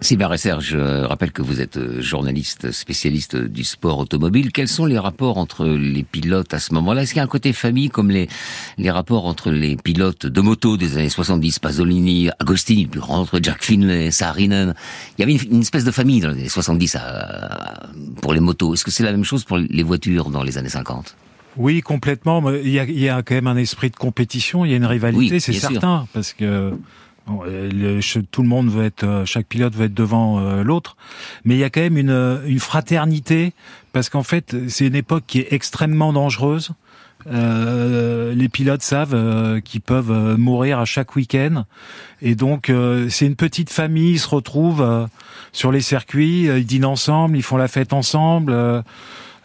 Speaker 2: Sylvain Resser, je rappelle que vous êtes euh, journaliste spécialiste du sport automobile. Quels sont les rapports entre les pilotes à ce moment-là? Est-ce qu'il y a un côté famille comme les, les rapports entre les pilotes de moto des années 70, Pasolini, Agostini, le plus grand entre Jack Finlay, Saarinen? Il y avait une, une espèce de famille dans les années 70 à- pour les motos. Est-ce que c'est la même chose pour les voitures dans les années 50
Speaker 16: Oui, complètement. Il y, a, il y a quand même un esprit de compétition, il y a une rivalité,
Speaker 2: Oui,
Speaker 16: c'est
Speaker 2: sûr.
Speaker 16: certain, parce que euh, tout le monde veut être, euh, chaque pilote veut être devant euh, l'autre, mais il y a quand même une, euh, une fraternité, parce qu'en fait, c'est une époque qui est extrêmement dangereuse. Euh, les pilotes savent euh, qu'ils peuvent mourir à chaque week-end, et donc c'est une petite famille. Ils se retrouvent sur les circuits, ils dînent ensemble, ils font la fête ensemble.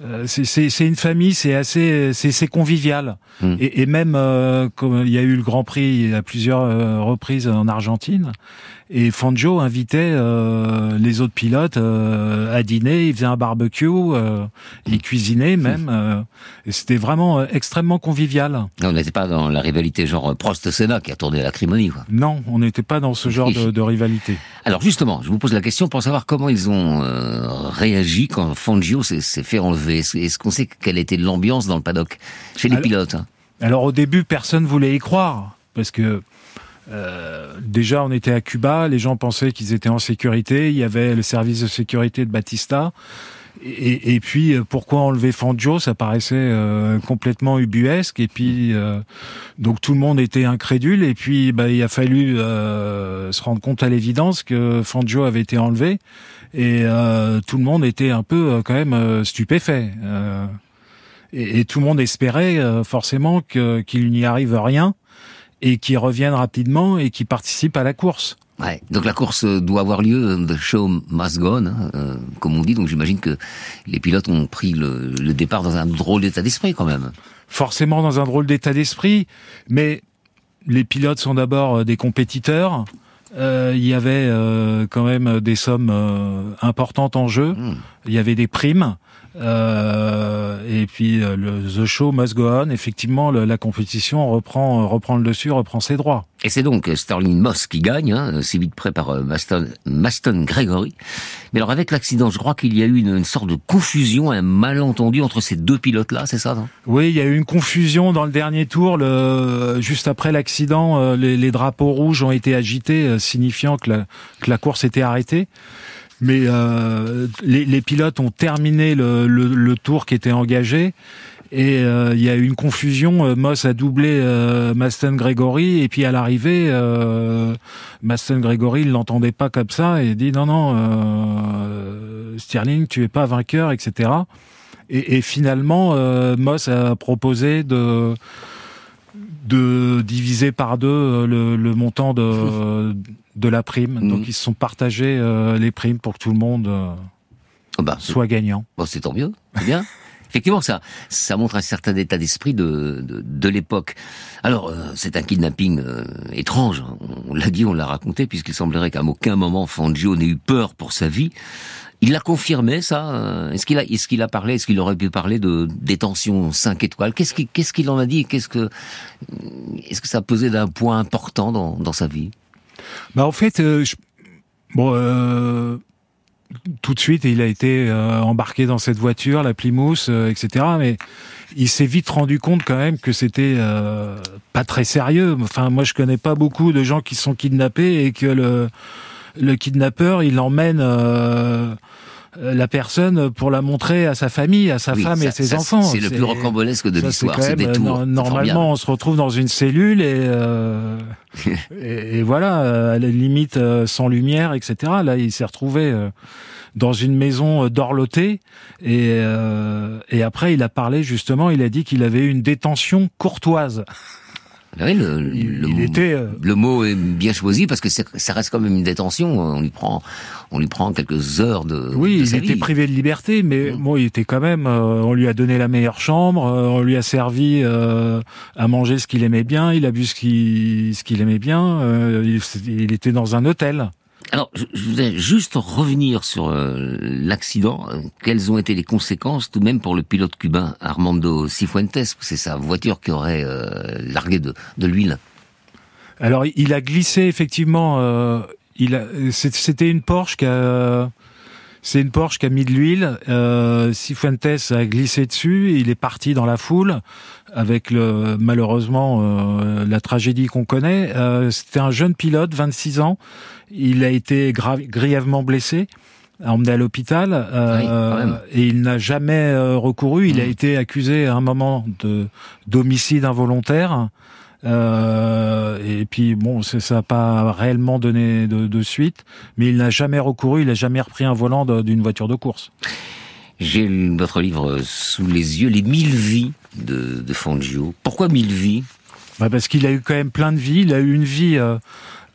Speaker 16: Euh, c'est- une famille, c'est assez, c'est convivial.
Speaker 2: Hmm.
Speaker 16: Et, et même euh, comme il y a eu le Grand Prix à plusieurs euh, reprises en Argentine, et Fangio invitait euh, les autres pilotes euh, à dîner, il faisait un barbecue, euh, il cuisinait même, euh, et c'était vraiment euh, extrêmement convivial.
Speaker 2: On n'était pas dans la rivalité genre Prost-Senna qui a tourné à l'acrimonie, quoi.
Speaker 16: Non, on n'était pas dans ce genre de, de rivalité.
Speaker 2: Alors justement, je vous pose la question pour savoir comment ils ont euh, réagi quand Fangio s'est fait enlever. Est-ce est-ce qu'on sait quelle était l'ambiance dans le paddock chez les
Speaker 16: Alors-
Speaker 2: pilotes hein?
Speaker 16: Alors au début, personne voulait y croire parce que euh, déjà on était à Cuba, les gens pensaient qu'ils étaient en sécurité, il y avait le service de sécurité de Batista. Et, puis euh, pourquoi enlever Fangio? Ça paraissait euh, complètement ubuesque. Et puis euh, donc tout le monde était incrédule. Et puis bah, il a fallu euh, se rendre compte à l'évidence que Fangio avait été enlevé. Et tout le monde était un peu quand même stupéfait. Et, et tout le monde espérait forcément qu'il n'y arrive rien et qu'il revienne rapidement et qu'il participe à la course.
Speaker 2: Ouais. Donc la course euh, doit avoir lieu, the show must go on, hein, euh, comme on dit. Donc j'imagine que les pilotes ont pris le, le départ dans un drôle d'état d'esprit quand même.
Speaker 16: Forcément dans un drôle d'état d'esprit, mais les pilotes sont d'abord euh, des compétiteurs. Euh, il y avait euh, quand même des sommes euh, importantes en jeu. Il y avait des primes. Euh, et puis euh, le The Show must go on. Effectivement, le- la compétition reprend reprend le dessus, reprend ses droits.
Speaker 2: Et c'est donc euh, Sterling Moss qui gagne, hein, si vite près par euh, Maston, Maston Gregory. Mais alors avec l'accident, je crois qu'il y a eu une, une sorte de confusion, un malentendu entre ces deux pilotes-là, c'est ça non?
Speaker 16: Oui, il y a eu une confusion dans le dernier tour. Le, juste après l'accident, euh, les, les drapeaux rouges ont été agités, euh, signifiant que la, que la course était arrêtée. Mais euh, les, les pilotes ont terminé le, le, le tour qui était engagé. Et euh, il y a eu une confusion. Euh, Moss a doublé euh, Maston Gregory et puis à l'arrivée, euh, Maston Gregory il l'entendait pas comme ça et dit non non, euh, Stirling tu es pas vainqueur, etc. Et, et finalement, Moss a proposé de de diviser par deux euh, le, le montant de de la prime. Donc ils se sont partagés euh, les primes pour que tout le monde euh,
Speaker 2: bah,
Speaker 16: soit gagnant.
Speaker 2: Bon, c'est tant mieux, c'est bien. Effectivement, ça, ça montre un certain état d'esprit de, de, de l'époque. Alors, euh, c'est un kidnapping euh, étrange. On l'a dit, on l'a raconté, puisqu'il semblerait qu'à aucun moment Fangio n'ait eu peur pour sa vie. Il l'a confirmé, ça euh, Est-ce qu'il a, est-ce qu'il a parlé Est-ce qu'il aurait pu parler de détention 5 étoiles? Qu'est-ce qu'il, en a dit? Qu'est-ce que, est-ce que ça pesait d'un point important dans, dans sa vie?
Speaker 16: Bah en fait, euh, je- bon, euh, tout de suite, il a été euh, embarqué dans cette voiture, la Plymouth, euh, etc. Mais il s'est vite rendu compte quand même que c'était euh, pas très sérieux. Enfin, moi, je connais pas beaucoup de gens qui sont kidnappés et que le le kidnappeur, il emmène euh, la personne pour la montrer à sa famille, à sa
Speaker 2: Oui,
Speaker 16: femme
Speaker 2: ça-
Speaker 16: et ses
Speaker 2: ça,
Speaker 16: enfants.
Speaker 2: c'est le plus rocambolesque de l'histoire,
Speaker 16: euh,
Speaker 2: C'est
Speaker 16: no-
Speaker 2: formidable.
Speaker 16: Normalement, on se retrouve dans une cellule et, euh, et, et voilà, euh, à la limite euh, sans lumière, etc. Là, il s'est retrouvé euh, dans une maison euh, dorlotée et, euh, et après, il a parlé justement. Il a dit qu'il avait eu une détention courtoise.
Speaker 2: Oui, le, le,
Speaker 16: était, euh,
Speaker 2: le mot est bien choisi parce que ça reste quand même une détention. On lui prend, on lui prend quelques heures de.
Speaker 16: Oui,
Speaker 2: de
Speaker 16: il
Speaker 2: sa
Speaker 16: était
Speaker 2: vie.
Speaker 16: privé de liberté, mais
Speaker 2: Mmh.
Speaker 16: bon, il était quand même. euh, on lui a donné la meilleure chambre, euh, on lui a servi euh, à manger ce qu'il aimait bien, il a bu ce qu'il ce qu'il aimait bien. euh, il, il était dans un hôtel.
Speaker 2: Alors, je, voudrais juste revenir sur euh, l'accident. Euh, Quelles ont été les conséquences, tout de même, pour le pilote cubain Armando Cifuentes? C'est sa voiture qui aurait euh, largué de, de l'huile.
Speaker 16: Alors, il a glissé effectivement. euh, il a, c'était une Porsche qui a. C'est une Porsche qui a mis de l'huile. Euh, Cifuentes a glissé dessus. Il est parti dans la foule avec le malheureusement euh, la tragédie qu'on connaît. Euh, C'était un jeune pilote, 26 ans. Il a été grièvement blessé, emmené à l'hôpital euh,
Speaker 2: Oui,
Speaker 16: et il n'a jamais euh, recouru. Il a été accusé à un moment de d'homicide involontaire. Euh, et puis bon, ça n'a pas réellement donné de, de suite, mais il n'a jamais recouru, il n'a jamais repris un volant d'une voiture de course.
Speaker 2: J'ai votre livre sous les yeux, Les mille vies de, de Fangio. Pourquoi mille vies?
Speaker 16: Bah parce qu'il a eu quand même plein de vies. Il a eu une vie euh,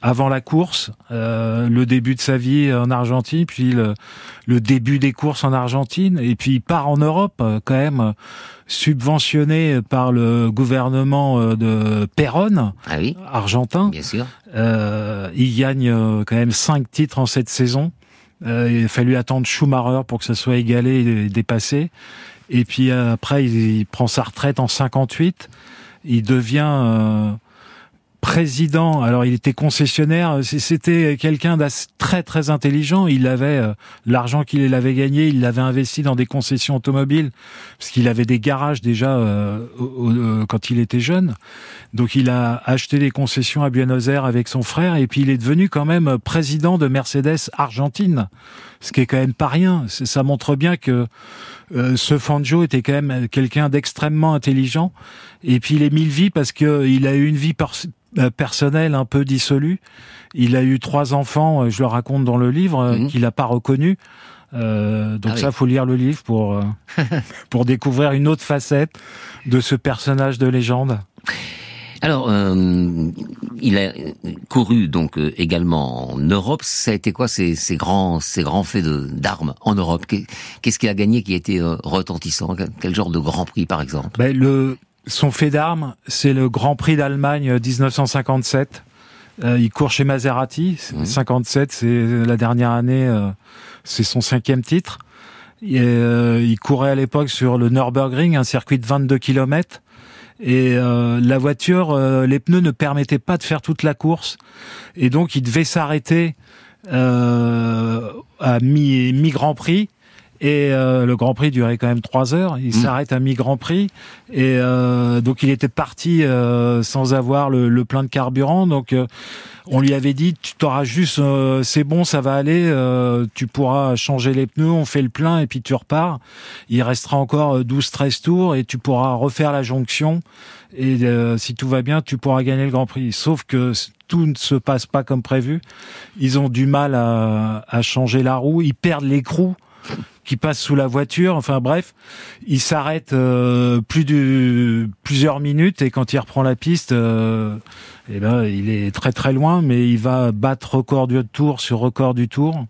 Speaker 16: avant la course, euh, le début de sa vie en Argentine, puis le, le, début des courses en Argentine, et puis il part en Europe euh, quand même subventionné par le gouvernement euh, de Perón,
Speaker 2: ah oui,
Speaker 16: argentin.
Speaker 2: Bien sûr.
Speaker 16: Euh, il gagne quand même cinq titres en cette saison. Euh, il a fallu attendre Schumacher pour que ça soit égalé et dépassé. Et puis après, il, il prend sa retraite en 58. Il devient président. Alors il était concessionnaire. C'était quelqu'un de très très intelligent. Il avait euh, l'argent qu'il avait gagné, il l'avait investi dans des concessions automobiles parce qu'il avait des garages déjà euh, euh, quand il était jeune. Donc il a acheté des concessions à Buenos Aires avec son frère et puis il est devenu quand même président de Mercedes Argentine, ce qui est quand même pas rien. Ça montre bien que ce Fangio était quand même quelqu'un d'extrêmement intelligent. Et puis il est mille vies parce que il a eu une vie euh, personnel un peu dissolu. Il a eu trois enfants, euh, je le raconte dans le livre, euh, mhm. qu'il n'a pas reconnu. Euh, donc ah ça, faut lire le livre pour pour découvrir une autre facette de ce personnage de légende.
Speaker 2: Alors, euh, il a couru donc également en Europe. Ça a été quoi ces, ces grands ces grands faits d'armes en Europe? Qu'est-ce qu'il a gagné qui a été retentissant? Quel genre de Grand Prix, par exemple?
Speaker 16: Ben, le son fait d'armes, c'est le Grand Prix d'Allemagne 1957. Euh, euh, il court chez Maserati. 57, c'est la dernière année, euh, c'est son cinquième titre. il courait à l'époque sur le Nürburgring, un circuit de 22 km. Et la voiture, les pneus ne permettaient pas de faire toute la course. Et donc, il devait s'arrêter à mi-Grand Prix et euh, le Grand Prix durait quand même trois heures. Il mm. s'arrête à mi-Grand Prix. Et euh, donc il était parti euh, sans avoir le, le, plein de carburant. Donc on lui avait dit, tu t'auras juste, c'est bon, ça va aller, tu pourras changer les pneus, on fait le plein et puis tu repars. Il restera encore 12-13 tours et tu pourras refaire la jonction. Et si tout va bien, tu pourras gagner le Grand Prix. Sauf que tout ne se passe pas comme prévu. Ils ont du mal à, à changer la roue, ils perdent l'écrou qui passe sous la voiture. Enfin bref, il s'arrête euh, plusieurs minutes et quand il reprend la piste, euh, eh ben il est très très loin, mais il va battre record du tour sur record du tour.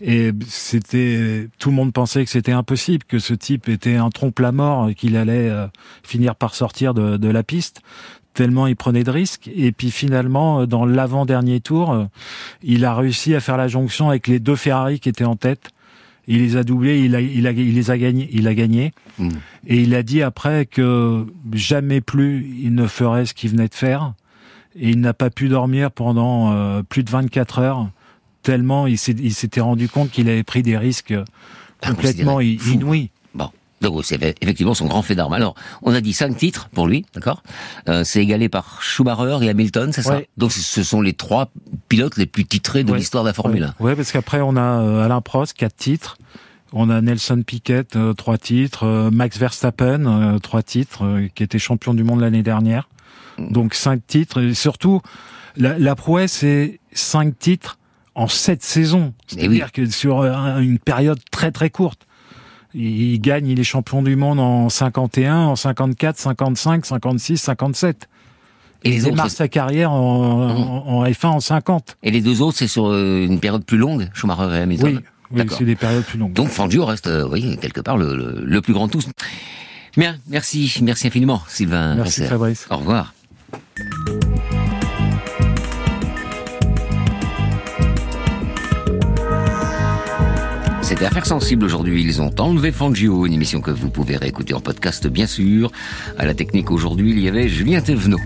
Speaker 16: Et c'était tout le monde pensait que c'était impossible, que ce type était un trompe la mort, qu'il allait euh, finir par sortir de, de la piste tellement il prenait de risques. Et puis finalement, dans l'avant-dernier tour, il a réussi à faire la jonction avec les deux Ferrari qui étaient en tête il les a doublés, il, a, il, a, il les a gagnés, il a gagné. Hmm. Et il a dit après que jamais plus il ne ferait ce qu'il venait de faire. Et il n'a pas pu dormir pendant euh, plus de 24 heures, tellement il s'était rendu compte qu'il avait pris des risques complètement inouïs.
Speaker 2: Donc c'est effectivement son grand fait d'armes. Alors, on a dit cinq titres pour lui, d'accord? Euh, C'est égalé par Schumacher et Hamilton, c'est ça? Donc ce sont les trois pilotes les plus titrés de l'histoire de la Formule 1.
Speaker 16: Oui, parce qu'après on a euh, Alain Prost, quatre titres. On a Nelson Piquet, euh, trois titres. Euh, Max Verstappen, trois titres, qui était champion du monde l'année dernière. Mm. Donc cinq titres. Et surtout, la, la prouesse, c'est cinq titres en sept saisons. C'est-à-dire que sur une période très très courte. Il gagne, il est champion du monde en 51, en 54, 55, 56, 57. Et il démarre sa carrière en, F1 en 50.
Speaker 2: Et les deux autres, c'est sur euh, une période plus longue, Schumacher et Hamilton
Speaker 16: Oui, c'est des périodes plus longues.
Speaker 2: Donc Fangio reste, euh, oui, quelque part, le, le, plus grand de tous. Bien, merci, merci infiniment, Sylvain.
Speaker 16: Merci Fabrice.
Speaker 2: Au revoir. C'était Affaires sensibles aujourd'hui. Ils ont enlevé Fangio, une émission que vous pouvez réécouter en podcast bien sûr. À la technique aujourd'hui, il y avait Julien Thévenot.